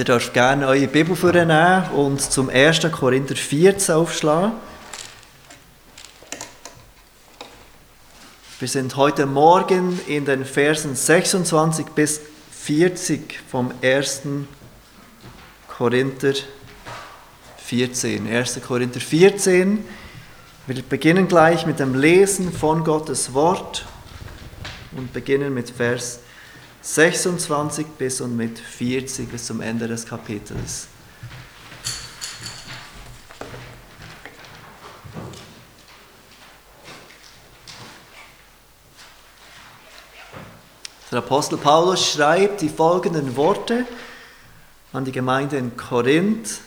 Ihr dürft gerne eure Bibel vornehmen und zum 1. Korinther 14 aufschlagen. Wir sind heute Morgen in den Versen 26 bis 40 vom 1. Korinther 14. 1. Korinther 14. Wir beginnen gleich mit dem Lesen von Gottes Wort und beginnen mit Vers 26 bis und mit 40 bis zum Ende des Kapitels. Der Apostel Paulus schreibt die folgenden Worte an die Gemeinde in Korinth,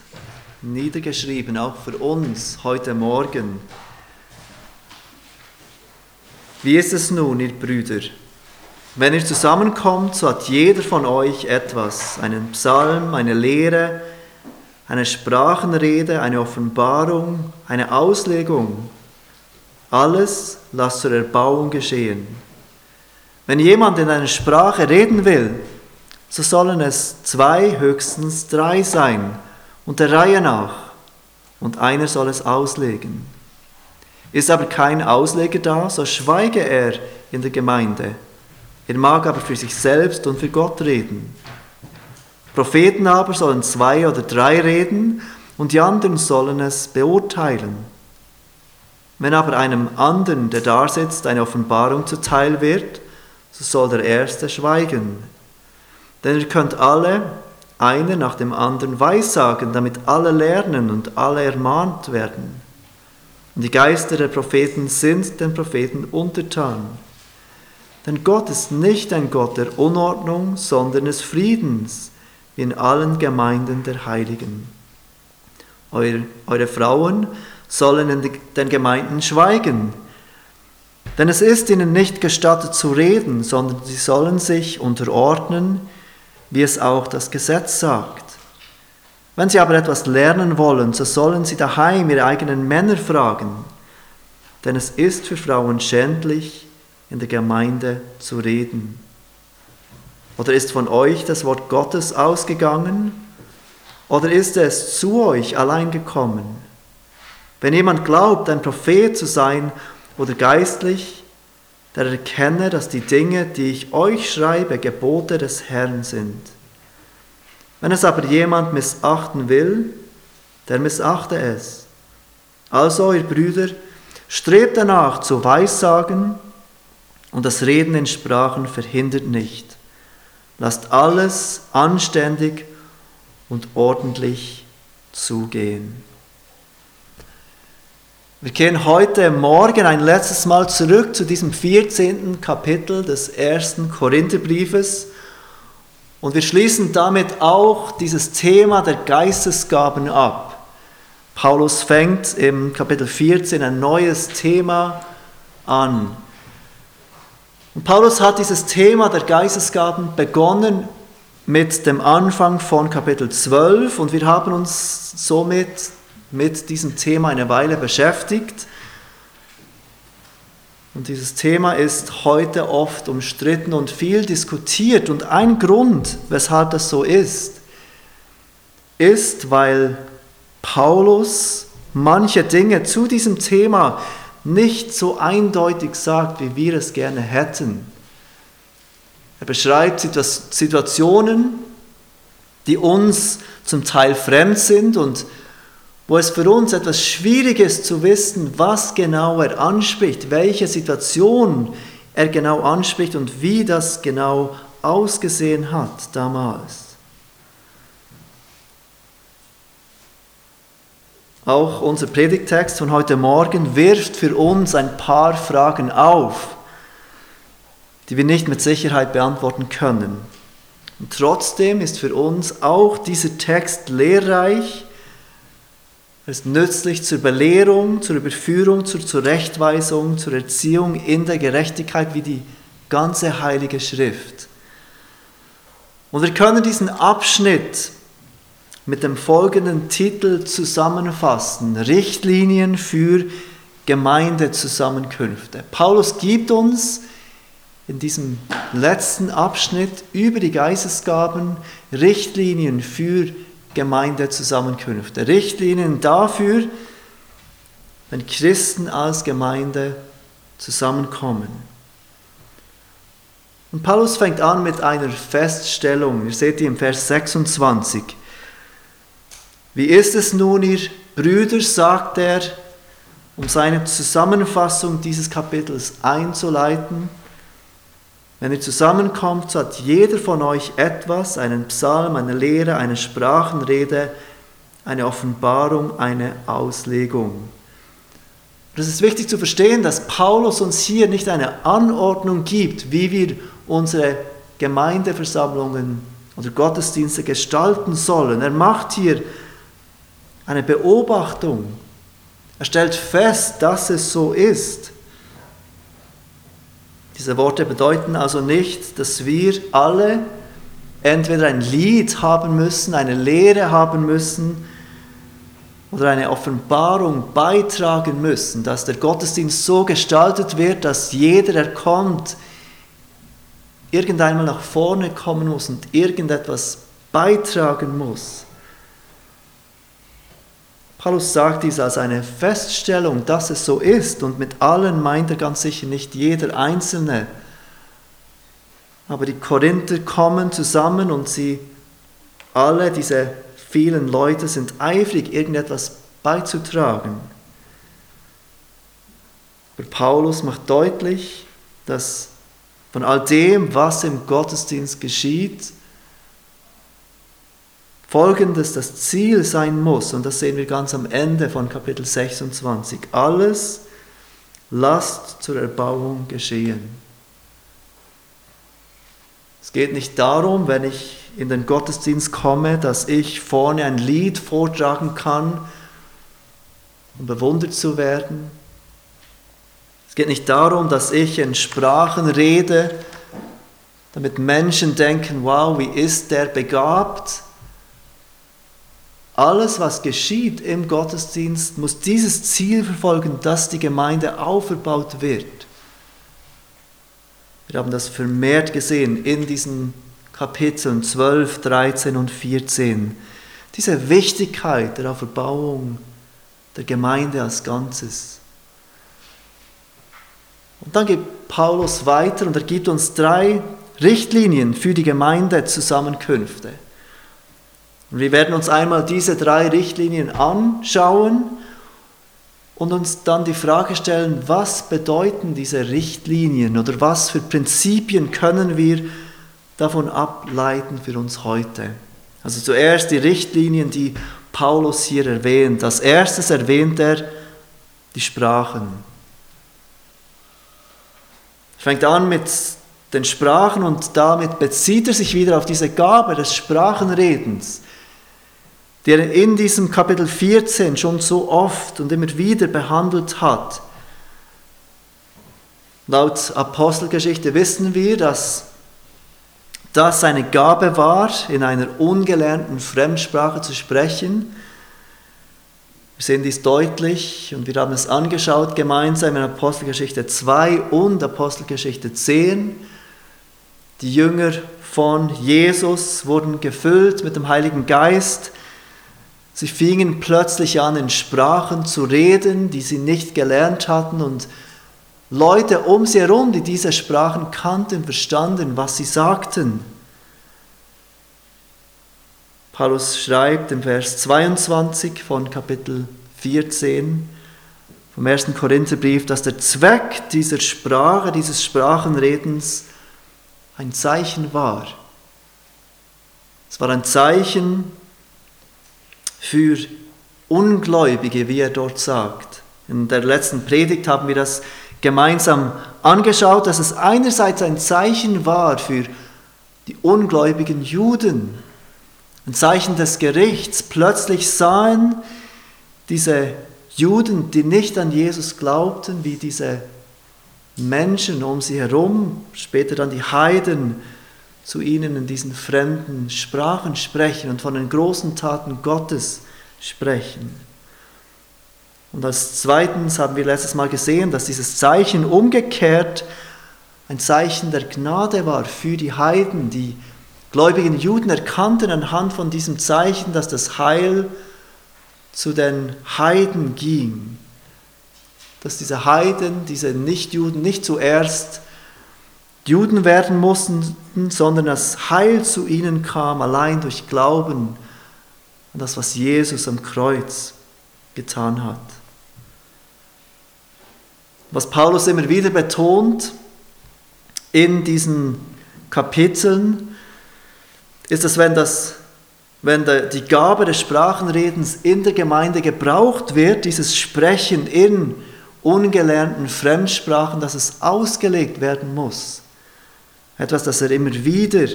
niedergeschrieben, auch für uns heute Morgen. Wie ist es nun, ihr Brüder? Wenn ihr zusammenkommt, so hat jeder von euch etwas, einen Psalm, eine Lehre, eine Sprachenrede, eine Offenbarung, eine Auslegung. Alles lasst zur Erbauung geschehen. Wenn jemand in einer Sprache reden will, so sollen es zwei, höchstens drei sein, und der Reihe nach, und einer soll es auslegen. Ist aber kein Ausleger da, so schweige er in der Gemeinde er mag aber für sich selbst und für Gott reden. Propheten aber sollen zwei oder drei reden und die anderen sollen es beurteilen. Wenn aber einem anderen, der da sitzt, eine Offenbarung zuteil wird, so soll der Erste schweigen. Denn ihr könnt alle, einer nach dem anderen, weissagen, damit alle lernen und alle ermahnt werden. Und die Geister der Propheten sind den Propheten untertan. Denn Gott ist nicht ein Gott der Unordnung, sondern des Friedens, wie in allen Gemeinden der Heiligen. Eure, eure Frauen sollen in den Gemeinden schweigen, denn es ist ihnen nicht gestattet zu reden, sondern sie sollen sich unterordnen, wie es auch das Gesetz sagt. Wenn sie aber etwas lernen wollen, so sollen sie daheim ihre eigenen Männer fragen, denn es ist für Frauen schändlich, in der Gemeinde zu reden? Oder ist von euch das Wort Gottes ausgegangen? Oder ist es zu euch allein gekommen? Wenn jemand glaubt, ein Prophet zu sein oder geistlich, der erkenne, dass die Dinge, die ich euch schreibe, Gebote des Herrn sind. Wenn es aber jemand missachten will, der missachte es. Also, ihr Brüder, strebt danach zu Weissagen, und das Reden in Sprachen verhindert nicht. Lasst alles anständig und ordentlich zugehen. Wir kehren heute Morgen ein letztes Mal zurück zu diesem 14. Kapitel des ersten Korintherbriefes und wir schließen damit auch dieses Thema der Geistesgaben ab. Paulus fängt im Kapitel 14 ein neues Thema an. Und Paulus hat dieses Thema der Geistesgaben begonnen mit dem Anfang von Kapitel 12 und wir haben uns somit mit diesem Thema eine Weile beschäftigt. Und dieses Thema ist heute oft umstritten und viel diskutiert. Und ein Grund, weshalb das so ist, ist, weil Paulus manche Dinge zu diesem Thema nicht so eindeutig sagt, wie wir es gerne hätten. Er beschreibt Situationen, die uns zum Teil fremd sind und wo es für uns etwas schwierig ist zu wissen, was genau er anspricht, welche Situation er genau anspricht und wie das genau ausgesehen hat damals. Auch unser Predigtext von heute Morgen wirft für uns ein paar Fragen auf, die wir nicht mit Sicherheit beantworten können. Und trotzdem ist für uns auch dieser Text lehrreich, er ist nützlich zur Belehrung, zur Überführung, zur Zurechtweisung, zur Erziehung in der Gerechtigkeit wie die ganze heilige Schrift. Und wir können diesen Abschnitt mit dem folgenden Titel zusammenfassen. Richtlinien für Gemeindezusammenkünfte. Paulus gibt uns in diesem letzten Abschnitt über die Geistesgaben Richtlinien für Gemeindezusammenkünfte. Richtlinien dafür, wenn Christen als Gemeinde zusammenkommen. Und Paulus fängt an mit einer Feststellung. Ihr seht die im Vers 26. Wie ist es nun, ihr Brüder, sagt er, um seine Zusammenfassung dieses Kapitels einzuleiten? Wenn ihr zusammenkommt, so hat jeder von euch etwas, einen Psalm, eine Lehre, eine Sprachenrede, eine Offenbarung, eine Auslegung. Das ist wichtig zu verstehen, dass Paulus uns hier nicht eine Anordnung gibt, wie wir unsere Gemeindeversammlungen oder Gottesdienste gestalten sollen. Er macht hier eine Beobachtung. Er stellt fest, dass es so ist. Diese Worte bedeuten also nicht, dass wir alle entweder ein Lied haben müssen, eine Lehre haben müssen oder eine Offenbarung beitragen müssen, dass der Gottesdienst so gestaltet wird, dass jeder, der kommt, irgendeinmal nach vorne kommen muss und irgendetwas beitragen muss. Paulus sagt dies als eine Feststellung, dass es so ist und mit allen meint er ganz sicher nicht jeder Einzelne. Aber die Korinther kommen zusammen und sie alle, diese vielen Leute, sind eifrig, irgendetwas beizutragen. Aber Paulus macht deutlich, dass von all dem, was im Gottesdienst geschieht, folgendes das Ziel sein muss, und das sehen wir ganz am Ende von Kapitel 26. Alles lasst zur Erbauung geschehen. Es geht nicht darum, wenn ich in den Gottesdienst komme, dass ich vorne ein Lied vortragen kann, um bewundert zu werden, es geht nicht darum, dass ich in Sprachen rede, damit Menschen denken, wow, wie ist der begabt? Alles, was geschieht im Gottesdienst, muss dieses Ziel verfolgen, dass die Gemeinde aufgebaut wird. Wir haben das vermehrt gesehen in diesen Kapiteln 12, 13 und 14. Diese Wichtigkeit der Auferbauung der Gemeinde als Ganzes. Und dann geht Paulus weiter und er gibt uns drei Richtlinien für die Gemeindezusammenkünfte. Und wir werden uns einmal diese drei Richtlinien anschauen und uns dann die Frage stellen, was bedeuten diese Richtlinien oder was für Prinzipien können wir davon ableiten für uns heute. Also zuerst die Richtlinien, die Paulus hier erwähnt. Als erstes erwähnt er die Sprachen fängt an mit den Sprachen und damit bezieht er sich wieder auf diese Gabe des Sprachenredens, die er in diesem Kapitel 14 schon so oft und immer wieder behandelt hat. Laut Apostelgeschichte wissen wir, dass das eine Gabe war, in einer ungelernten Fremdsprache zu sprechen wir sehen dies deutlich und wir haben es angeschaut gemeinsam in Apostelgeschichte 2 und Apostelgeschichte 10. Die Jünger von Jesus wurden gefüllt mit dem Heiligen Geist. Sie fingen plötzlich an, in Sprachen zu reden, die sie nicht gelernt hatten und Leute um sie herum, die diese Sprachen kannten, verstanden, was sie sagten. Paulus schreibt im Vers 22 von Kapitel 14 vom ersten Korintherbrief, dass der Zweck dieser Sprache, dieses Sprachenredens ein Zeichen war. Es war ein Zeichen für Ungläubige, wie er dort sagt. In der letzten Predigt haben wir das gemeinsam angeschaut, dass es einerseits ein Zeichen war für die ungläubigen Juden, ein Zeichen des Gerichts. Plötzlich sahen diese Juden, die nicht an Jesus glaubten, wie diese Menschen um sie herum, später dann die Heiden, zu ihnen in diesen fremden Sprachen sprechen und von den großen Taten Gottes sprechen. Und als zweitens haben wir letztes Mal gesehen, dass dieses Zeichen umgekehrt ein Zeichen der Gnade war für die Heiden, die gläubigen Juden erkannten anhand von diesem Zeichen, dass das Heil zu den Heiden ging. Dass diese Heiden, diese Nichtjuden nicht zuerst Juden werden mussten, sondern das Heil zu ihnen kam allein durch Glauben an das, was Jesus am Kreuz getan hat. Was Paulus immer wieder betont in diesen Kapiteln, ist, dass wenn, das, wenn die Gabe des Sprachenredens in der Gemeinde gebraucht wird, dieses Sprechen in ungelernten Fremdsprachen, dass es ausgelegt werden muss. Etwas, das er immer wieder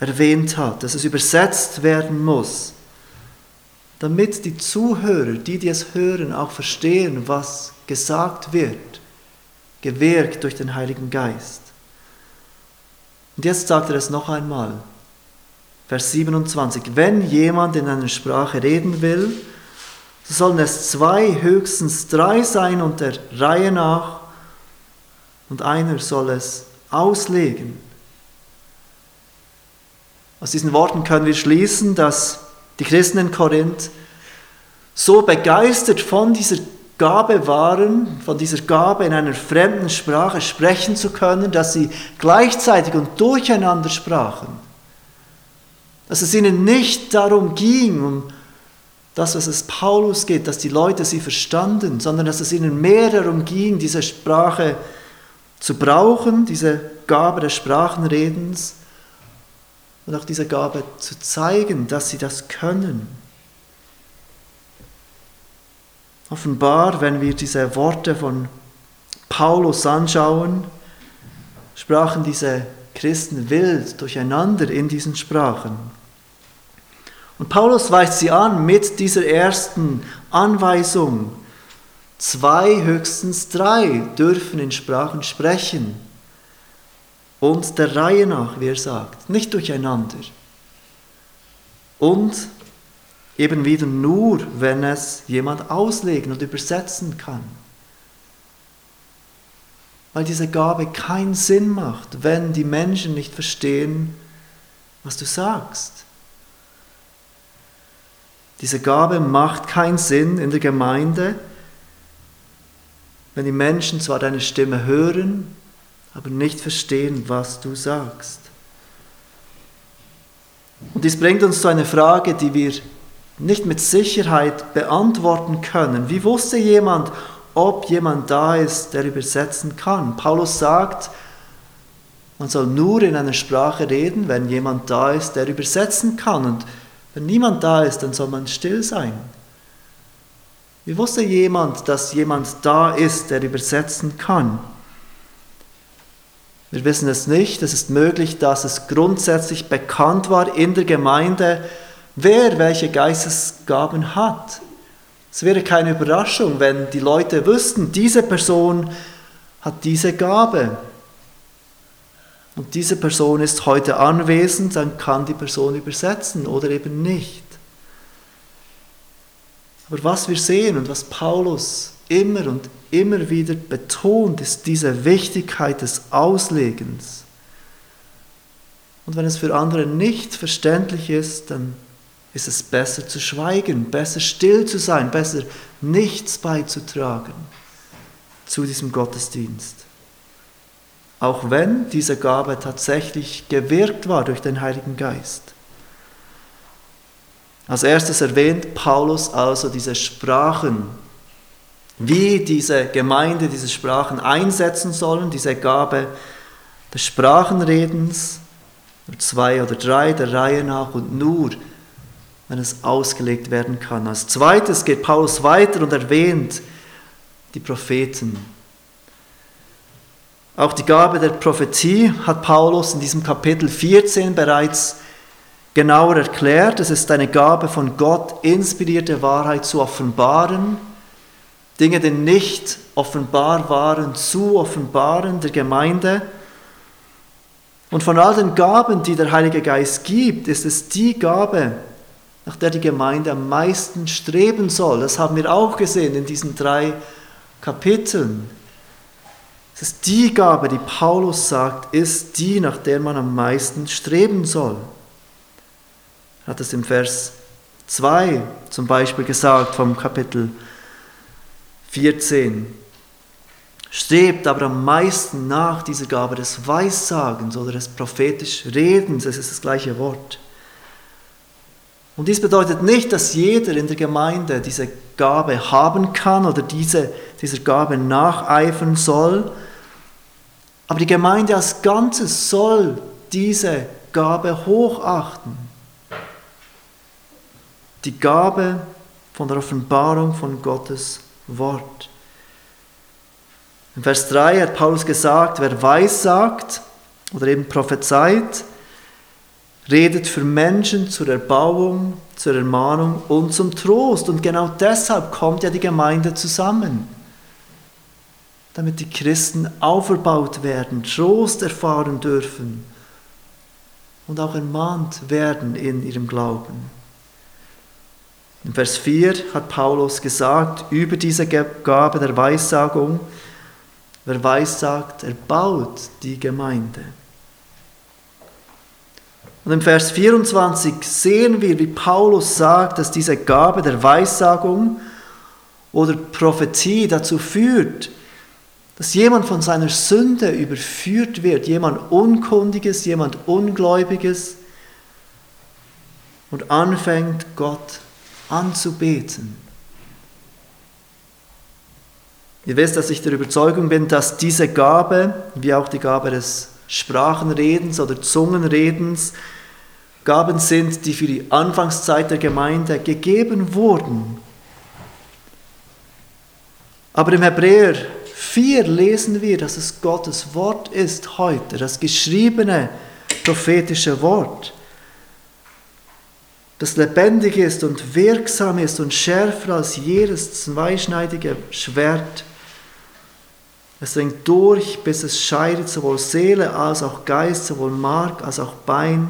erwähnt hat, dass es übersetzt werden muss, damit die Zuhörer, die, die es hören, auch verstehen, was gesagt wird, gewirkt durch den Heiligen Geist. Und jetzt sagt er es noch einmal. Vers 27. Wenn jemand in einer Sprache reden will, so sollen es zwei, höchstens drei sein und der Reihe nach, und einer soll es auslegen. Aus diesen Worten können wir schließen, dass die Christen in Korinth so begeistert von dieser Gabe waren, von dieser Gabe in einer fremden Sprache sprechen zu können, dass sie gleichzeitig und durcheinander sprachen. Dass es ihnen nicht darum ging, um das, was es Paulus geht, dass die Leute sie verstanden, sondern dass es ihnen mehr darum ging, diese Sprache zu brauchen, diese Gabe des Sprachenredens und auch diese Gabe zu zeigen, dass sie das können. Offenbar, wenn wir diese Worte von Paulus anschauen, sprachen diese Christen wild durcheinander in diesen Sprachen. Und Paulus weist sie an mit dieser ersten Anweisung. Zwei, höchstens drei dürfen in Sprachen sprechen. Und der Reihe nach, wie er sagt, nicht durcheinander. Und eben wieder nur, wenn es jemand auslegen und übersetzen kann. Weil diese Gabe keinen Sinn macht, wenn die Menschen nicht verstehen, was du sagst. Diese Gabe macht keinen Sinn in der Gemeinde, wenn die Menschen zwar deine Stimme hören, aber nicht verstehen, was du sagst. Und dies bringt uns zu einer Frage, die wir nicht mit Sicherheit beantworten können. Wie wusste jemand, ob jemand da ist, der übersetzen kann? Paulus sagt, man soll nur in einer Sprache reden, wenn jemand da ist, der übersetzen kann. Und wenn niemand da ist, dann soll man still sein. Wie wusste jemand, dass jemand da ist, der übersetzen kann? Wir wissen es nicht. Es ist möglich, dass es grundsätzlich bekannt war in der Gemeinde, wer welche Geistesgaben hat. Es wäre keine Überraschung, wenn die Leute wüssten, diese Person hat diese Gabe. Und diese Person ist heute anwesend, dann kann die Person übersetzen oder eben nicht. Aber was wir sehen und was Paulus immer und immer wieder betont, ist diese Wichtigkeit des Auslegens. Und wenn es für andere nicht verständlich ist, dann ist es besser zu schweigen, besser still zu sein, besser nichts beizutragen zu diesem Gottesdienst. Auch wenn diese Gabe tatsächlich gewirkt war durch den Heiligen Geist. Als erstes erwähnt Paulus also diese Sprachen, wie diese Gemeinde diese Sprachen einsetzen sollen, diese Gabe des Sprachenredens, zwei oder drei der Reihe nach und nur wenn es ausgelegt werden kann. Als zweites geht Paulus weiter und erwähnt die Propheten. Auch die Gabe der Prophetie hat Paulus in diesem Kapitel 14 bereits genauer erklärt. Es ist eine Gabe von Gott, inspirierte Wahrheit zu offenbaren, Dinge, die nicht offenbar waren, zu offenbaren der Gemeinde. Und von all den Gaben, die der Heilige Geist gibt, ist es die Gabe, nach der die Gemeinde am meisten streben soll. Das haben wir auch gesehen in diesen drei Kapiteln. Es ist die Gabe, die Paulus sagt, ist die, nach der man am meisten streben soll. Er hat es im Vers 2 zum Beispiel gesagt vom Kapitel 14. Strebt aber am meisten nach dieser Gabe des Weissagens oder des prophetisch Redens, es ist das gleiche Wort. Und dies bedeutet nicht, dass jeder in der Gemeinde diese Gabe haben kann oder diese, dieser Gabe nacheifern soll. Aber die Gemeinde als Ganzes soll diese Gabe hochachten. Die Gabe von der Offenbarung von Gottes Wort. In Vers 3 hat Paulus gesagt, wer weiß sagt oder eben prophezeit, redet für Menschen zur Erbauung, zur Ermahnung und zum Trost. Und genau deshalb kommt ja die Gemeinde zusammen, damit die Christen auferbaut werden, Trost erfahren dürfen und auch ermahnt werden in ihrem Glauben. In Vers 4 hat Paulus gesagt über diese Gabe der Weissagung, wer weissagt, erbaut die Gemeinde. Und im Vers 24 sehen wir, wie Paulus sagt, dass diese Gabe der Weissagung oder Prophetie dazu führt, dass jemand von seiner Sünde überführt wird, jemand Unkundiges, jemand Ungläubiges und anfängt Gott anzubeten. Ihr wisst, dass ich der Überzeugung bin, dass diese Gabe, wie auch die Gabe des Sprachenredens oder Zungenredens, Gaben sind, die für die Anfangszeit der Gemeinde gegeben wurden. Aber im Hebräer 4 lesen wir, dass es Gottes Wort ist heute, das geschriebene prophetische Wort, das lebendig ist und wirksam ist und schärfer als jedes zweischneidige Schwert. Es dringt durch, bis es scheidet sowohl Seele als auch Geist, sowohl Mark als auch Bein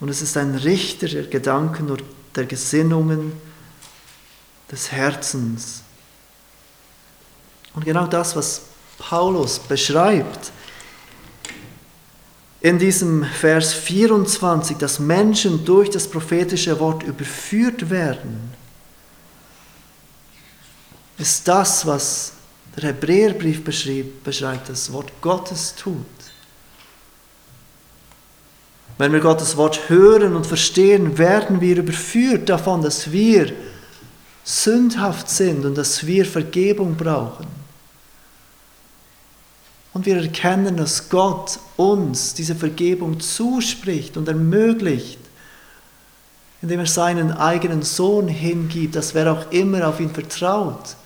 und es ist ein Richter der Gedanken und der Gesinnungen des Herzens. Und genau das, was Paulus beschreibt in diesem Vers 24, dass Menschen durch das prophetische Wort überführt werden, ist das, was der Hebräerbrief beschreibt, das Wort Gottes tut. Wenn wir Gottes Wort hören und verstehen, werden wir überführt davon, dass wir sündhaft sind und dass wir Vergebung brauchen. Und wir erkennen, dass Gott uns diese Vergebung zuspricht und ermöglicht, indem er seinen eigenen Sohn hingibt, dass wer auch immer auf ihn vertraut,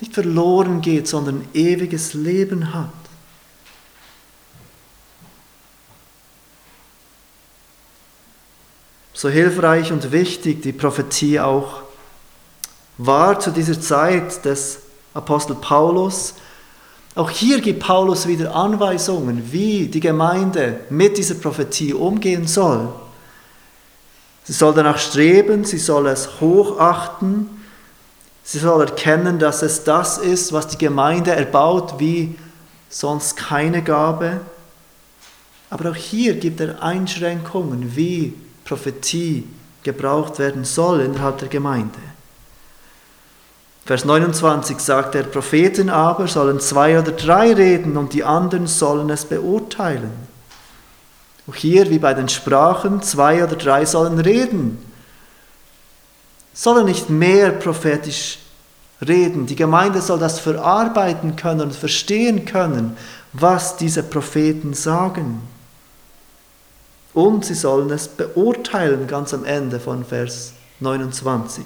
nicht verloren geht, sondern ewiges Leben hat. so hilfreich und wichtig die Prophetie auch war zu dieser Zeit des Apostel Paulus. Auch hier gibt Paulus wieder Anweisungen, wie die Gemeinde mit dieser Prophetie umgehen soll. Sie soll danach streben, sie soll es hochachten, sie soll erkennen, dass es das ist, was die Gemeinde erbaut, wie sonst keine Gabe. Aber auch hier gibt er Einschränkungen, wie Prophetie gebraucht werden soll innerhalb der Gemeinde. Vers 29 sagt er, Propheten aber sollen zwei oder drei reden und die anderen sollen es beurteilen. Auch hier, wie bei den Sprachen, zwei oder drei sollen reden. Sollen nicht mehr prophetisch reden. Die Gemeinde soll das verarbeiten können und verstehen können, was diese Propheten sagen. Und sie sollen es beurteilen, ganz am Ende von Vers 29.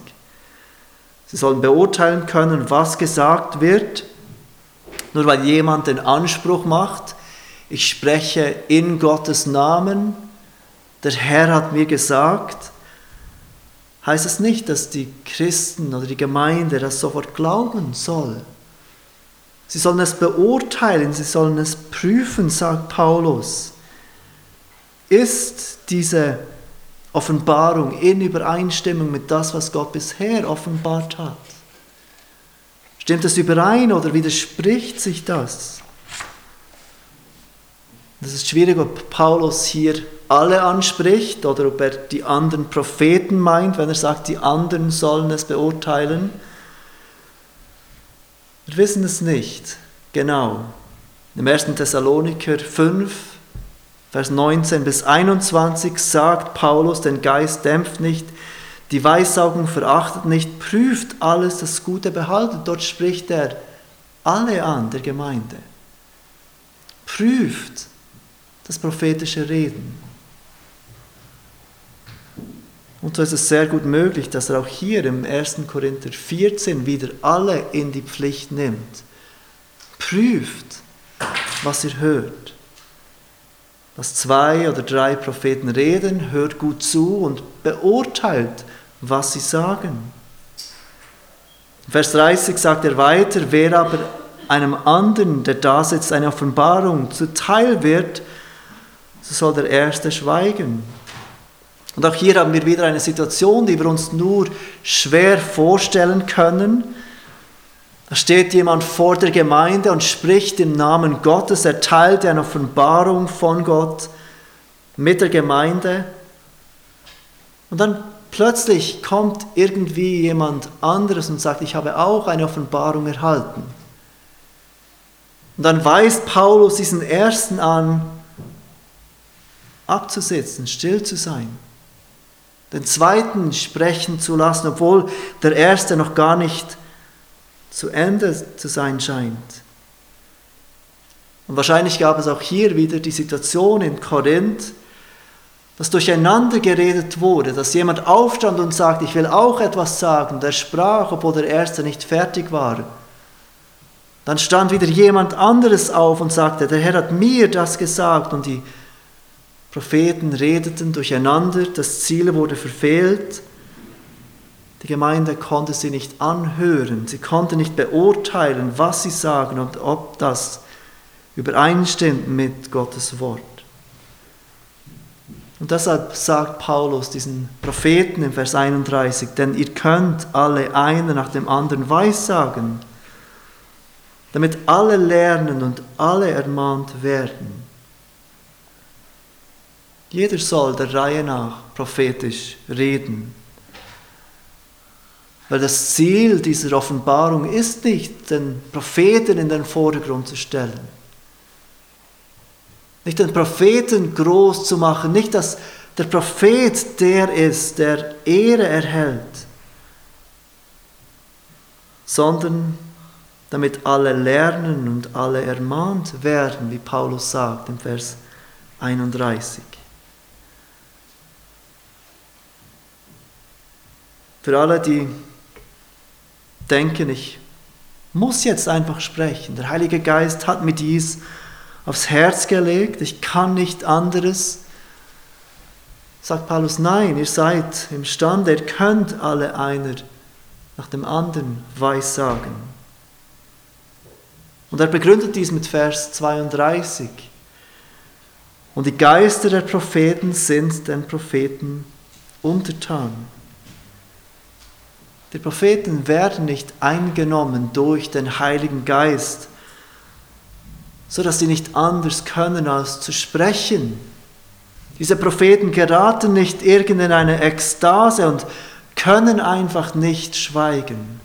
Sie sollen beurteilen können, was gesagt wird. Nur weil jemand den Anspruch macht, ich spreche in Gottes Namen, der Herr hat mir gesagt, heißt es nicht, dass die Christen oder die Gemeinde das sofort glauben soll. Sie sollen es beurteilen, sie sollen es prüfen, sagt Paulus. Ist diese Offenbarung in Übereinstimmung mit das, was Gott bisher offenbart hat? Stimmt es überein oder widerspricht sich das? Das ist schwierig, ob Paulus hier alle anspricht oder ob er die anderen Propheten meint, wenn er sagt, die anderen sollen es beurteilen. Wir wissen es nicht genau. Im 1. Thessaloniker 5, Vers 19 bis 21 sagt Paulus, den Geist dämpft nicht, die Weissagung verachtet nicht, prüft alles, das Gute behaltet. Dort spricht er alle an der Gemeinde. Prüft das prophetische Reden. Und so ist es sehr gut möglich, dass er auch hier im 1. Korinther 14 wieder alle in die Pflicht nimmt. Prüft, was ihr hört. Dass zwei oder drei Propheten reden, hört gut zu und beurteilt, was sie sagen. Vers 30 sagt er weiter, wer aber einem anderen, der da sitzt, eine Offenbarung zuteil wird, so soll der Erste schweigen. Und auch hier haben wir wieder eine Situation, die wir uns nur schwer vorstellen können. Da steht jemand vor der Gemeinde und spricht im Namen Gottes, er teilt eine Offenbarung von Gott mit der Gemeinde. Und dann plötzlich kommt irgendwie jemand anderes und sagt, ich habe auch eine Offenbarung erhalten. Und dann weist Paulus diesen Ersten an, abzusitzen, still zu sein, den Zweiten sprechen zu lassen, obwohl der Erste noch gar nicht zu Ende zu sein scheint. Und wahrscheinlich gab es auch hier wieder die Situation in Korinth, dass durcheinander geredet wurde, dass jemand aufstand und sagt, ich will auch etwas sagen, der sprach, obwohl der Erste nicht fertig war. Dann stand wieder jemand anderes auf und sagte, der Herr hat mir das gesagt und die Propheten redeten durcheinander, das Ziel wurde verfehlt. Die Gemeinde konnte sie nicht anhören, sie konnte nicht beurteilen, was sie sagen und ob das übereinstimmt mit Gottes Wort. Und deshalb sagt Paulus diesen Propheten im Vers 31, denn ihr könnt alle einer nach dem anderen weissagen, damit alle lernen und alle ermahnt werden. Jeder soll der Reihe nach prophetisch reden. Weil das Ziel dieser Offenbarung ist nicht, den Propheten in den Vordergrund zu stellen. Nicht den Propheten groß zu machen, nicht, dass der Prophet der ist, der Ehre erhält, sondern damit alle lernen und alle ermahnt werden, wie Paulus sagt im Vers 31. Für alle, die denken, ich muss jetzt einfach sprechen. Der Heilige Geist hat mir dies aufs Herz gelegt, ich kann nicht anderes. Sagt Paulus, nein, ihr seid imstande, ihr könnt alle einer nach dem anderen weissagen. Und er begründet dies mit Vers 32. Und die Geister der Propheten sind den Propheten untertan. Die Propheten werden nicht eingenommen durch den Heiligen Geist, so dass sie nicht anders können als zu sprechen. Diese Propheten geraten nicht in eine Ekstase und können einfach nicht schweigen.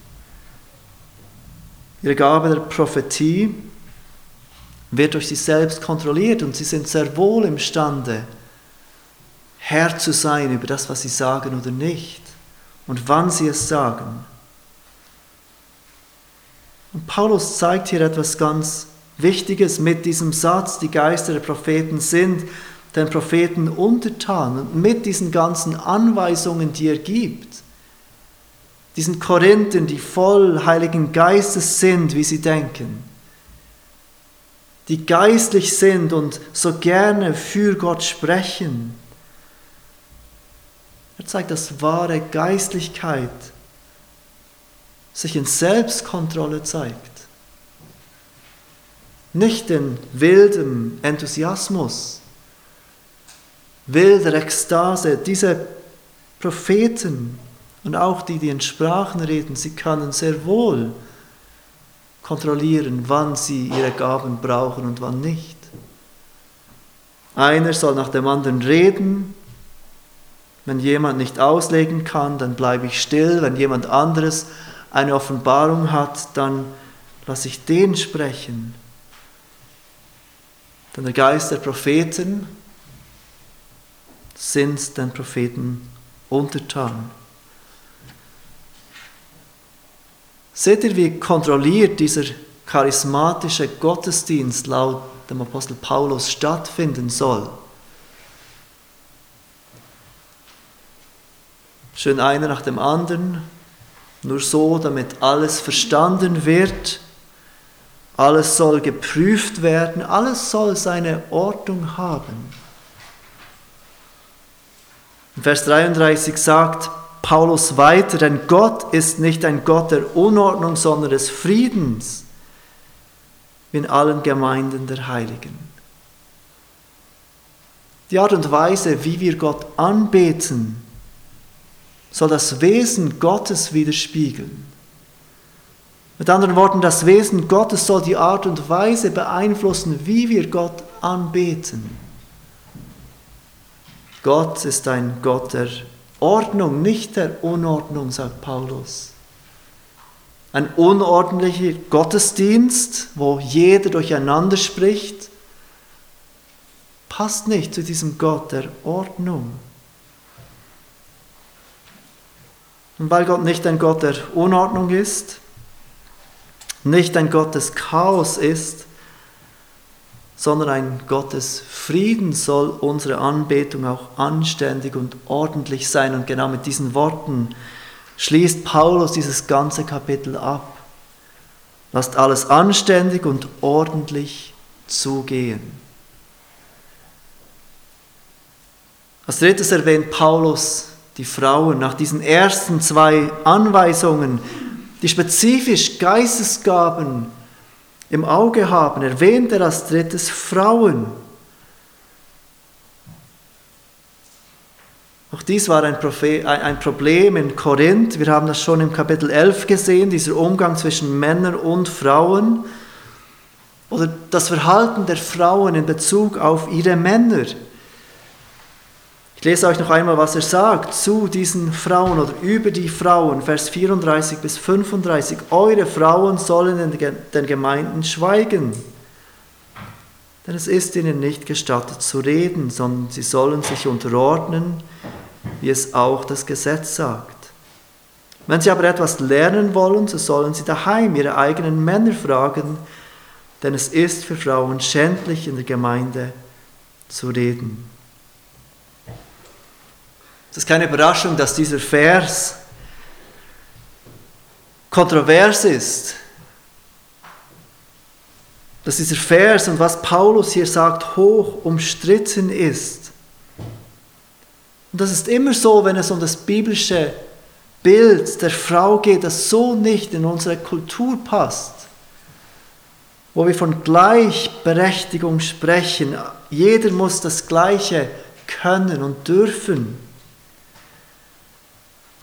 Ihre Gabe der Prophetie wird durch sie selbst kontrolliert und sie sind sehr wohl imstande, Herr zu sein über das, was sie sagen oder nicht und wann sie es sagen. Und Paulus zeigt hier etwas ganz Wichtiges mit diesem Satz, die Geister der Propheten sind den Propheten untertan und mit diesen ganzen Anweisungen, die er gibt, diesen Korinthern, die voll Heiligen Geistes sind, wie sie denken, die geistlich sind und so gerne für Gott sprechen, er zeigt, dass wahre Geistlichkeit sich in Selbstkontrolle zeigt. Nicht in wildem Enthusiasmus, wilder Ekstase. Diese Propheten und auch die, die in Sprachen reden, sie können sehr wohl kontrollieren, wann sie ihre Gaben brauchen und wann nicht. Einer soll nach dem anderen reden. Wenn jemand nicht auslegen kann, dann bleibe ich still. Wenn jemand anderes eine Offenbarung hat, dann lasse ich den sprechen. Denn der Geist der Propheten sind den Propheten untertan. Seht ihr, wie kontrolliert dieser charismatische Gottesdienst laut dem Apostel Paulus stattfinden soll? Schön einer nach dem anderen, nur so, damit alles verstanden wird, alles soll geprüft werden, alles soll seine Ordnung haben. Vers 33 sagt Paulus weiter, denn Gott ist nicht ein Gott der Unordnung, sondern des Friedens in allen Gemeinden der Heiligen. Die Art und Weise, wie wir Gott anbeten, soll das Wesen Gottes widerspiegeln. Mit anderen Worten, das Wesen Gottes soll die Art und Weise beeinflussen, wie wir Gott anbeten. Gott ist ein Gott der Ordnung, nicht der Unordnung, sagt Paulus. Ein unordentlicher Gottesdienst, wo jeder durcheinander spricht, passt nicht zu diesem Gott der Ordnung. Und weil Gott nicht ein Gott der Unordnung ist, nicht ein Gott des Chaos ist, sondern ein Gott des Friedens soll unsere Anbetung auch anständig und ordentlich sein. Und genau mit diesen Worten schließt Paulus dieses ganze Kapitel ab. Lasst alles anständig und ordentlich zugehen. Als drittes erwähnt Paulus die Frauen nach diesen ersten zwei Anweisungen, die spezifisch Geistesgaben im Auge haben, erwähnt er als drittes Frauen. Auch dies war ein, Problem in Korinth. Wir haben das schon im Kapitel 11 gesehen, dieser Umgang zwischen Männern und Frauen oder das Verhalten der Frauen in Bezug auf ihre Männer. Ich lese euch noch einmal, was er sagt zu diesen Frauen oder über die Frauen, Vers 34 bis 35. Eure Frauen sollen in den Gemeinden schweigen, denn es ist ihnen nicht gestattet zu reden, sondern sie sollen sich unterordnen, wie es auch das Gesetz sagt. Wenn sie aber etwas lernen wollen, so sollen sie daheim ihre eigenen Männer fragen, denn es ist für Frauen schändlich in der Gemeinde zu reden. Es ist keine Überraschung, dass dieser Vers kontrovers ist. Dass dieser Vers und was Paulus hier sagt, hoch umstritten ist. Und das ist immer so, wenn es um das biblische Bild der Frau geht, das so nicht in unsere Kultur passt. Wo wir von Gleichberechtigung sprechen. Jeder muss das Gleiche können und dürfen.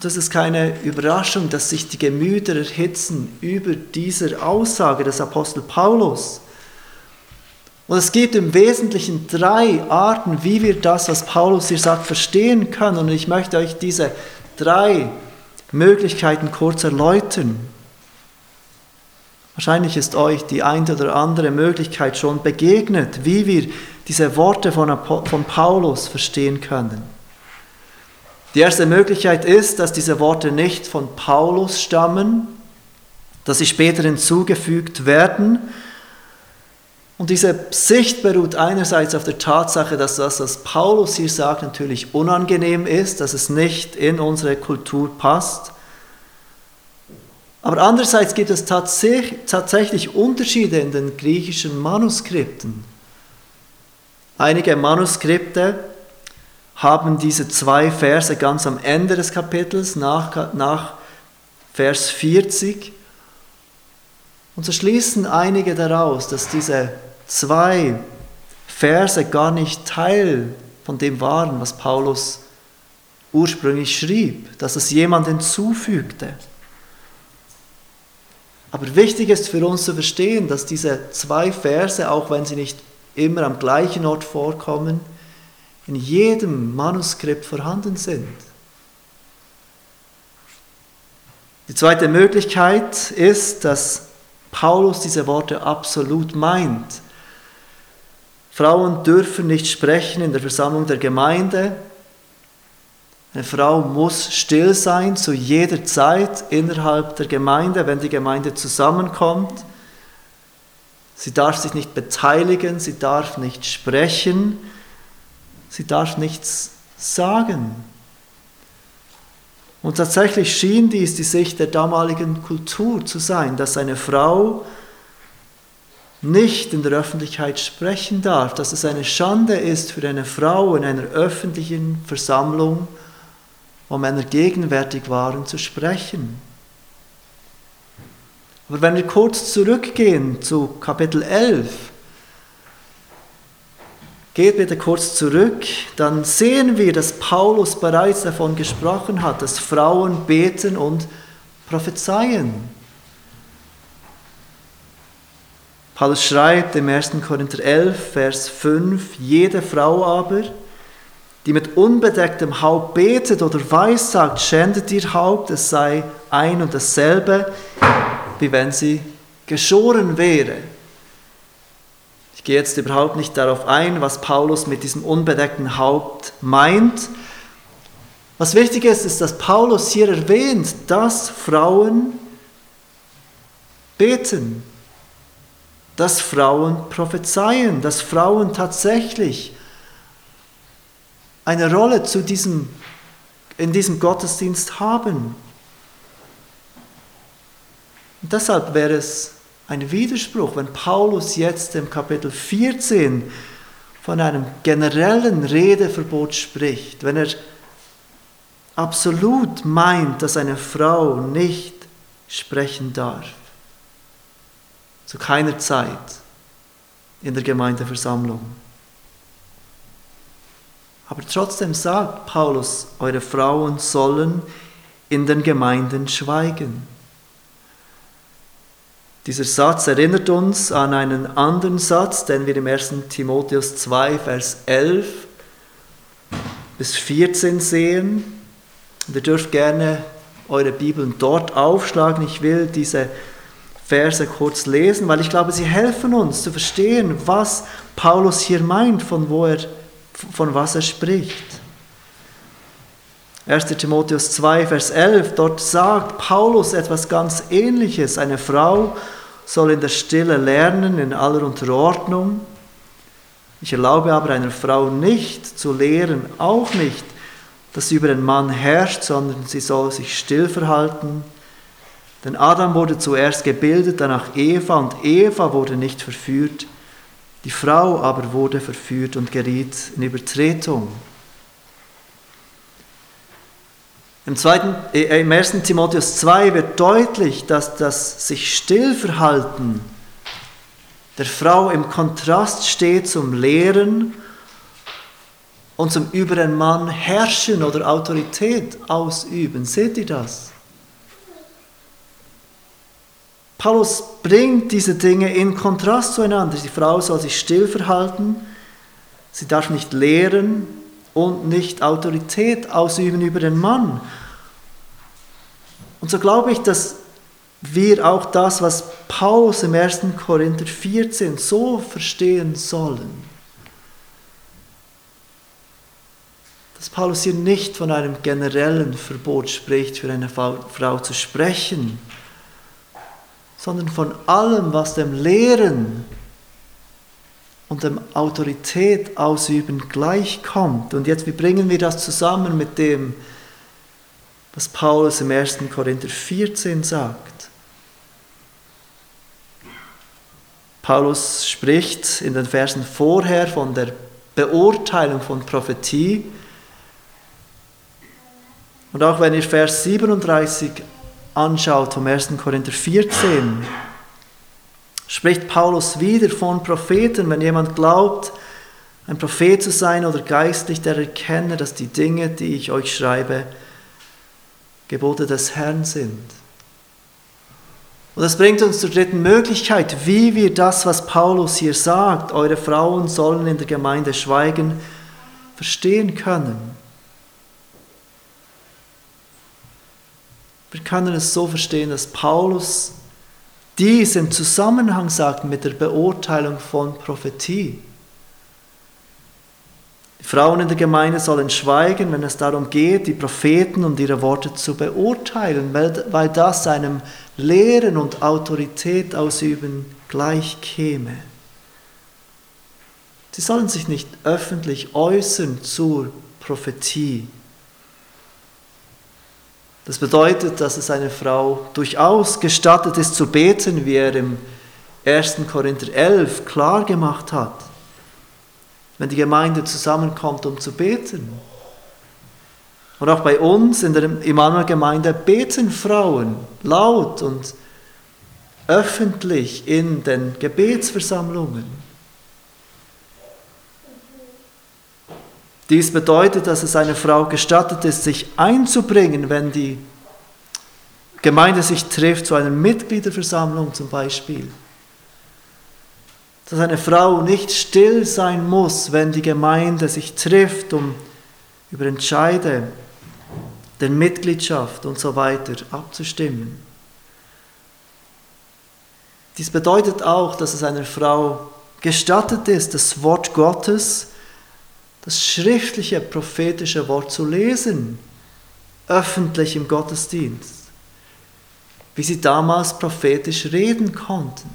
Das ist keine Überraschung, dass sich die Gemüter erhitzen über dieser Aussage des Apostel Paulus. Und es gibt im Wesentlichen drei Arten, wie wir das, was Paulus hier sagt, verstehen können. Und ich möchte euch diese drei Möglichkeiten kurz erläutern. Wahrscheinlich ist euch die eine oder andere Möglichkeit schon begegnet, wie wir diese Worte von, von Paulus verstehen können. Die erste Möglichkeit ist, dass diese Worte nicht von Paulus stammen, dass sie später hinzugefügt werden. Und diese Sicht beruht einerseits auf der Tatsache, dass das, was Paulus hier sagt, natürlich unangenehm ist, dass es nicht in unsere Kultur passt. Aber andererseits gibt es tatsächlich Unterschiede in den griechischen Manuskripten. Einige Manuskripte haben diese zwei Verse ganz am Ende des Kapitels, nach, nach Vers 40. Und so schließen einige daraus, dass diese zwei Verse gar nicht Teil von dem waren, was Paulus ursprünglich schrieb, dass es jemand hinzufügte. Aber wichtig ist für uns zu verstehen, dass diese zwei Verse, auch wenn sie nicht immer am gleichen Ort vorkommen, in jedem Manuskript vorhanden sind. Die zweite Möglichkeit ist, dass Paulus diese Worte absolut meint. Frauen dürfen nicht sprechen in der Versammlung der Gemeinde. Eine Frau muss still sein zu jeder Zeit innerhalb der Gemeinde, wenn die Gemeinde zusammenkommt. Sie darf sich nicht beteiligen, sie darf nicht sprechen, sie darf nichts sagen. Und tatsächlich schien dies die Sicht der damaligen Kultur zu sein, dass eine Frau nicht in der Öffentlichkeit sprechen darf, dass es eine Schande ist für eine Frau in einer öffentlichen Versammlung, wo Männer gegenwärtig waren, zu sprechen. Aber wenn wir kurz zurückgehen zu Kapitel 11, Geht bitte kurz zurück, dann sehen wir, dass Paulus bereits davon gesprochen hat, dass Frauen beten und prophezeien. Paulus schreibt im 1. Korinther 11, Vers 5, jede Frau aber, die mit unbedecktem Haupt betet oder weissagt, schändet ihr Haupt, es sei ein und dasselbe, wie wenn sie geschoren wäre. Ich gehe jetzt überhaupt nicht darauf ein, was Paulus mit diesem unbedeckten Haupt meint. Was wichtig ist, ist, dass Paulus hier erwähnt, dass Frauen beten, dass Frauen prophezeien, dass Frauen tatsächlich eine Rolle zu diesem, in diesem Gottesdienst haben. Und deshalb wäre es ein Widerspruch, wenn Paulus jetzt im Kapitel 14 von einem generellen Redeverbot spricht, wenn er absolut meint, dass eine Frau nicht sprechen darf. Zu keiner Zeit in der Gemeindeversammlung. Aber trotzdem sagt Paulus, eure Frauen sollen in den Gemeinden schweigen. Dieser Satz erinnert uns an einen anderen Satz, den wir im 1. Timotheus 2, Vers 11 bis 14 sehen. Und ihr dürft gerne eure Bibeln dort aufschlagen. Ich will diese Verse kurz lesen, weil ich glaube, sie helfen uns zu verstehen, was Paulus hier meint, von, wo er, von was er spricht. 1. Timotheus 2, Vers 11, dort sagt Paulus etwas ganz Ähnliches. Eine Frau soll in der Stille lernen, in aller Unterordnung. Ich erlaube aber einer Frau nicht zu lehren, auch nicht, dass sie über den Mann herrscht, sondern sie soll sich still verhalten. Denn Adam wurde zuerst gebildet, danach Eva, und Eva wurde nicht verführt. Die Frau aber wurde verführt und geriet in Übertretung. Im, zweiten, äh, Im 1. Timotheus 2 wird deutlich, dass das sich Stillverhalten der Frau im Kontrast steht zum Lehren und zum über den Mann herrschen oder Autorität ausüben. Seht ihr das? Paulus bringt diese Dinge in Kontrast zueinander. Die Frau soll sich still verhalten, sie darf nicht lehren, und nicht Autorität ausüben über den Mann. Und so glaube ich, dass wir auch das, was Paulus im 1. Korinther 14 so verstehen sollen. Dass Paulus hier nicht von einem generellen Verbot spricht, für eine Frau zu sprechen, sondern von allem, was dem Lehren und dem Autorität ausüben gleichkommt. Und jetzt, wie bringen wir das zusammen mit dem, was Paulus im 1. Korinther 14 sagt? Paulus spricht in den Versen vorher von der Beurteilung von Prophetie. Und auch wenn ihr Vers 37 anschaut vom 1. Korinther 14, spricht Paulus wieder von Propheten. Wenn jemand glaubt, ein Prophet zu sein oder geistlich, der erkenne, dass die Dinge, die ich euch schreibe, Gebote des Herrn sind. Und das bringt uns zur dritten Möglichkeit, wie wir das, was Paulus hier sagt, eure Frauen sollen in der Gemeinde schweigen, verstehen können. Wir können es so verstehen, dass Paulus dies im Zusammenhang sagt mit der Beurteilung von Prophetie. Die Frauen in der Gemeinde sollen schweigen, wenn es darum geht, die Propheten und ihre Worte zu beurteilen, weil, das einem Lehren und Autorität ausüben gleich käme. Sie sollen sich nicht öffentlich äußern zur Prophetie. Das bedeutet, dass es einer Frau durchaus gestattet ist zu beten, wie er im 1. Korinther 11 klar gemacht hat wenn die Gemeinde zusammenkommt, um zu beten. Und auch bei uns in der Immanuel-Gemeinde beten Frauen laut und öffentlich in den Gebetsversammlungen. Dies bedeutet, dass es einer Frau gestattet ist, sich einzubringen, wenn die Gemeinde sich trifft, zu einer Mitgliederversammlung zum Beispiel dass eine Frau nicht still sein muss, wenn die Gemeinde sich trifft, um über Entscheide der Mitgliedschaft und so weiter abzustimmen. Dies bedeutet auch, dass es einer Frau gestattet ist, das Wort Gottes, das schriftliche prophetische Wort zu lesen, öffentlich im Gottesdienst, wie sie damals prophetisch reden konnten.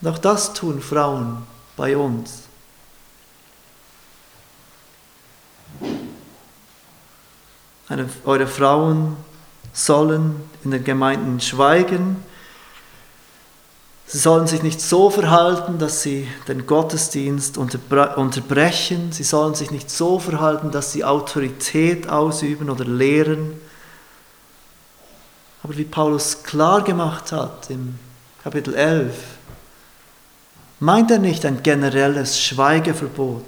Und auch das tun Frauen bei uns. Eine, eure Frauen sollen in den Gemeinden schweigen. Sie sollen sich nicht so verhalten, dass sie den Gottesdienst unterbrechen. Sie sollen sich nicht so verhalten, dass sie Autorität ausüben oder lehren. Aber wie Paulus klar gemacht hat im Kapitel 11, Meint er nicht ein generelles Schweigeverbot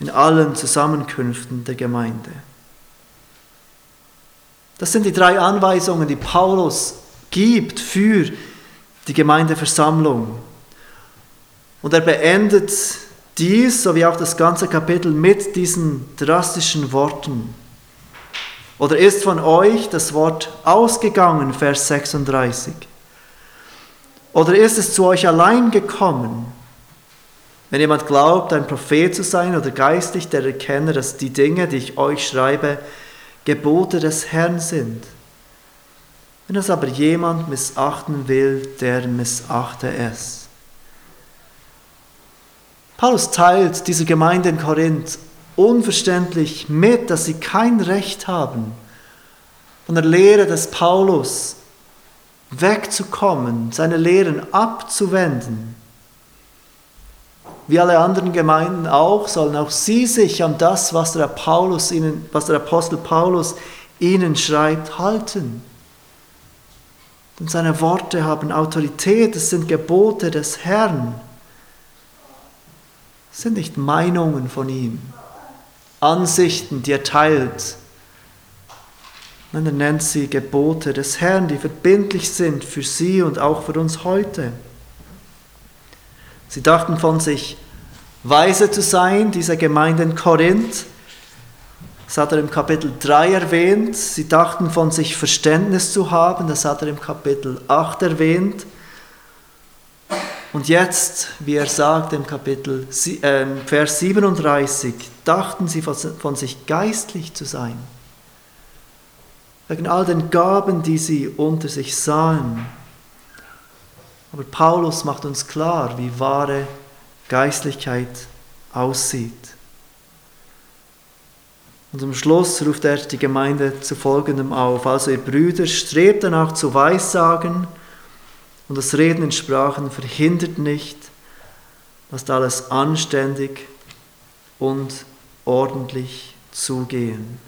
in allen Zusammenkünften der Gemeinde? Das sind die drei Anweisungen, die Paulus gibt für die Gemeindeversammlung. Und er beendet dies, sowie auch das ganze Kapitel, mit diesen drastischen Worten. Oder ist von euch das Wort ausgegangen, Vers 36? Oder ist es zu euch allein gekommen? Wenn jemand glaubt, ein Prophet zu sein oder geistig, der erkenne, dass die Dinge, die ich euch schreibe, Gebote des Herrn sind. Wenn es aber jemand missachten will, der missachte es. Paulus teilt dieser Gemeinde in Korinth unverständlich mit, dass sie kein Recht haben, von der Lehre des Paulus wegzukommen, seine Lehren abzuwenden. Wie alle anderen Gemeinden auch, sollen auch sie sich an das, was der, Paulus ihnen, was der Apostel Paulus ihnen schreibt, halten. Denn seine Worte haben Autorität, es sind Gebote des Herrn. Es sind nicht Meinungen von ihm, Ansichten, die er teilt, Nein, er nennt sie Gebote des Herrn, die verbindlich sind für sie und auch für uns heute. Sie dachten von sich, weise zu sein, diese Gemeinde in Korinth. Das hat er im Kapitel 3 erwähnt. Sie dachten von sich Verständnis zu haben. Das hat er im Kapitel 8 erwähnt. Und jetzt, wie er sagt im Kapitel äh, Vers 37, dachten sie von sich geistlich zu sein wegen all den Gaben, die sie unter sich sahen. Aber Paulus macht uns klar, wie wahre Geistlichkeit aussieht. Und zum Schluss ruft er die Gemeinde zu folgendem auf. Also ihr Brüder, strebt danach zu Weissagen und das Reden in Sprachen verhindert nicht, lasst alles anständig und ordentlich zugehen.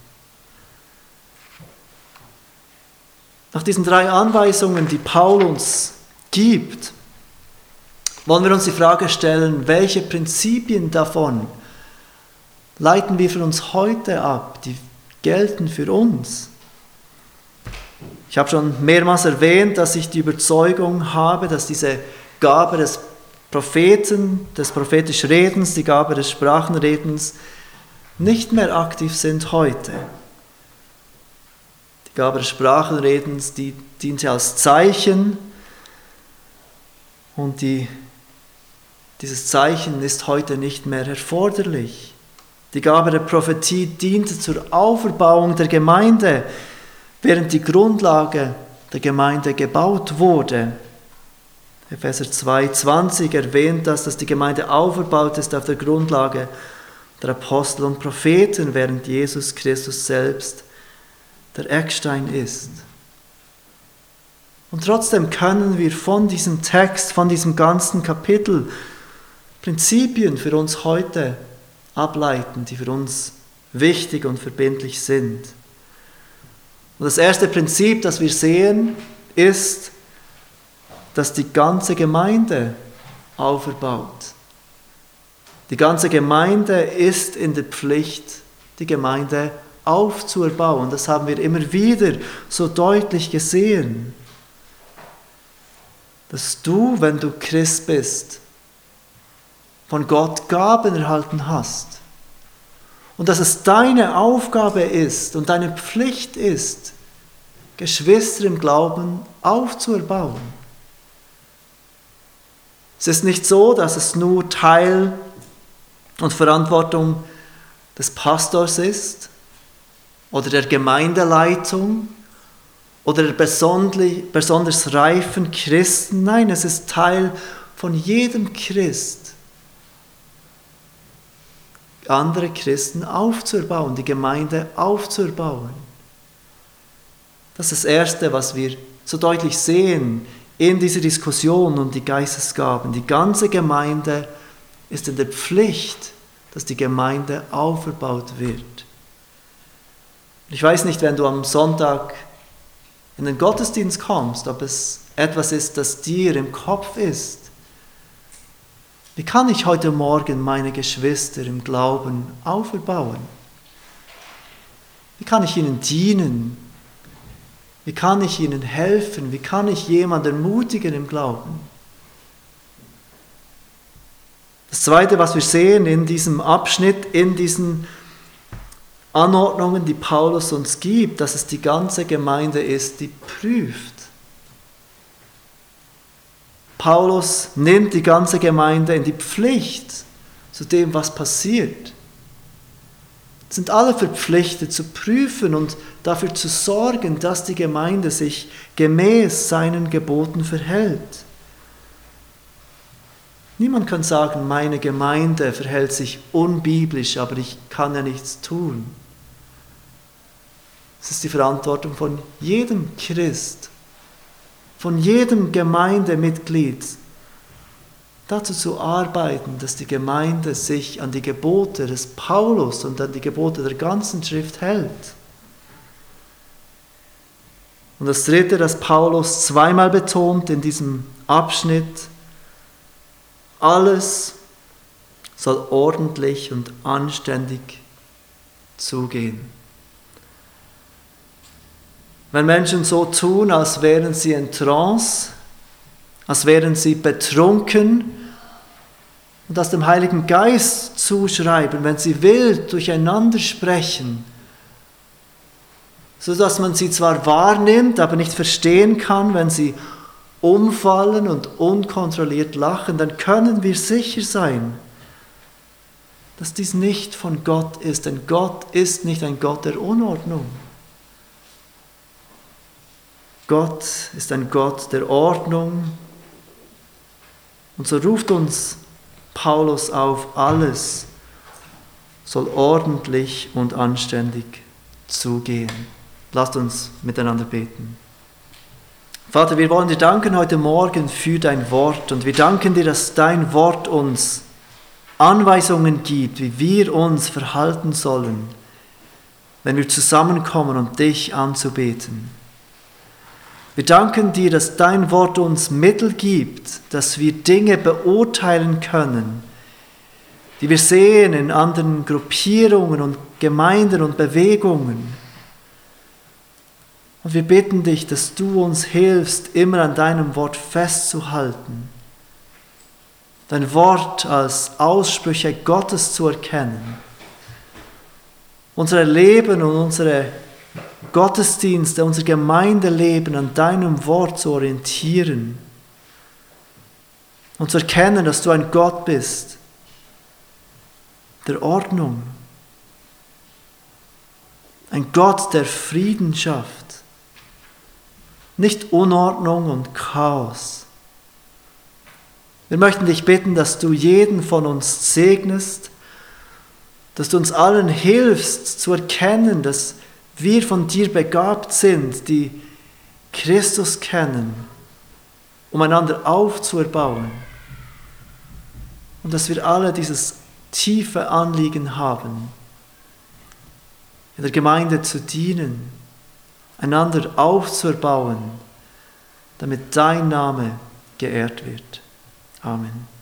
Nach diesen drei Anweisungen, die Paul uns gibt, wollen wir uns die Frage stellen, welche Prinzipien davon leiten wir für uns heute ab, die gelten für uns. Ich habe schon mehrmals erwähnt, dass ich die Überzeugung habe, dass diese Gabe des Propheten, des prophetischen Redens, die Gabe des Sprachenredens nicht mehr aktiv sind heute. Die Gabe des Sprachenredens, die diente als Zeichen und die, dieses Zeichen ist heute nicht mehr erforderlich. Die Gabe der Prophetie diente zur Auferbauung der Gemeinde, während die Grundlage der Gemeinde gebaut wurde. Epheser 2,20 erwähnt das, dass die Gemeinde auferbaut ist auf der Grundlage der Apostel und Propheten, während Jesus Christus selbst der Eckstein ist. Und trotzdem können wir von diesem Text, von diesem ganzen Kapitel Prinzipien für uns heute ableiten, die für uns wichtig und verbindlich sind. Und das erste Prinzip, das wir sehen, ist, dass die ganze Gemeinde auferbaut. Die ganze Gemeinde ist in der Pflicht, die Gemeinde aufzuerbauen. Das haben wir immer wieder so deutlich gesehen. Dass du, wenn du Christ bist, von Gott Gaben erhalten hast. Und dass es deine Aufgabe ist und deine Pflicht ist, Geschwister im Glauben aufzuerbauen. Es ist nicht so, dass es nur Teil und Verantwortung des Pastors ist oder der Gemeindeleitung oder der besonders reifen Christen. Nein, es ist Teil von jedem Christ andere Christen aufzubauen, die Gemeinde aufzubauen. Das ist das Erste, was wir so deutlich sehen in dieser Diskussion um die Geistesgaben. Die ganze Gemeinde ist in der Pflicht, dass die Gemeinde aufgebaut wird. Ich weiß nicht, wenn du am Sonntag in den Gottesdienst kommst, ob es etwas ist, das dir im Kopf ist, wie kann ich heute Morgen meine Geschwister im Glauben auferbauen? Wie kann ich ihnen dienen? Wie kann ich ihnen helfen? Wie kann ich jemanden ermutigen im Glauben? Das Zweite, was wir sehen in diesem Abschnitt, in diesen Anordnungen, die Paulus uns gibt, dass es die ganze Gemeinde ist, die prüft. Paulus nimmt die ganze Gemeinde in die Pflicht zu dem, was passiert. Sind alle verpflichtet zu prüfen und dafür zu sorgen, dass die Gemeinde sich gemäß seinen Geboten verhält. Niemand kann sagen, meine Gemeinde verhält sich unbiblisch, aber ich kann ja nichts tun. Es ist die Verantwortung von jedem Christ, von jedem Gemeindemitglied dazu zu arbeiten, dass die Gemeinde sich an die Gebote des Paulus und an die Gebote der ganzen Schrift hält. Und das Dritte, das Paulus zweimal betont in diesem Abschnitt, alles soll ordentlich und anständig zugehen. Wenn Menschen so tun, als wären sie in Trance, als wären sie betrunken und das dem Heiligen Geist zuschreiben, wenn sie wild durcheinander sprechen, so dass man sie zwar wahrnimmt, aber nicht verstehen kann, wenn sie umfallen und unkontrolliert lachen, dann können wir sicher sein, dass dies nicht von Gott ist, denn Gott ist nicht ein Gott der Unordnung. Gott ist ein Gott der Ordnung. Und so ruft uns Paulus auf, alles soll ordentlich und anständig zugehen. Lasst uns miteinander beten. Vater, wir wollen dir danken heute Morgen für dein Wort und wir danken dir, dass dein Wort uns Anweisungen gibt, wie wir uns verhalten sollen, wenn wir zusammenkommen, um dich anzubeten. Wir danken dir, dass dein Wort uns Mittel gibt, dass wir Dinge beurteilen können, die wir sehen in anderen Gruppierungen und Gemeinden und Bewegungen. Und wir bitten dich, dass du uns hilfst, immer an deinem Wort festzuhalten, dein Wort als Aussprüche Gottes zu erkennen, unser Leben und unsere Gottesdienste, unser Gemeindeleben an deinem Wort zu orientieren und zu erkennen, dass du ein Gott bist der Ordnung, ein Gott der Frieden schafft nicht Unordnung und Chaos. Wir möchten dich bitten, dass du jeden von uns segnest, dass du uns allen hilfst zu erkennen, dass wir von dir begabt sind, die Christus kennen, um einander aufzuerbauen. Und dass wir alle dieses tiefe Anliegen haben, in der Gemeinde zu dienen einander aufzubauen, damit dein Name geehrt wird. Amen.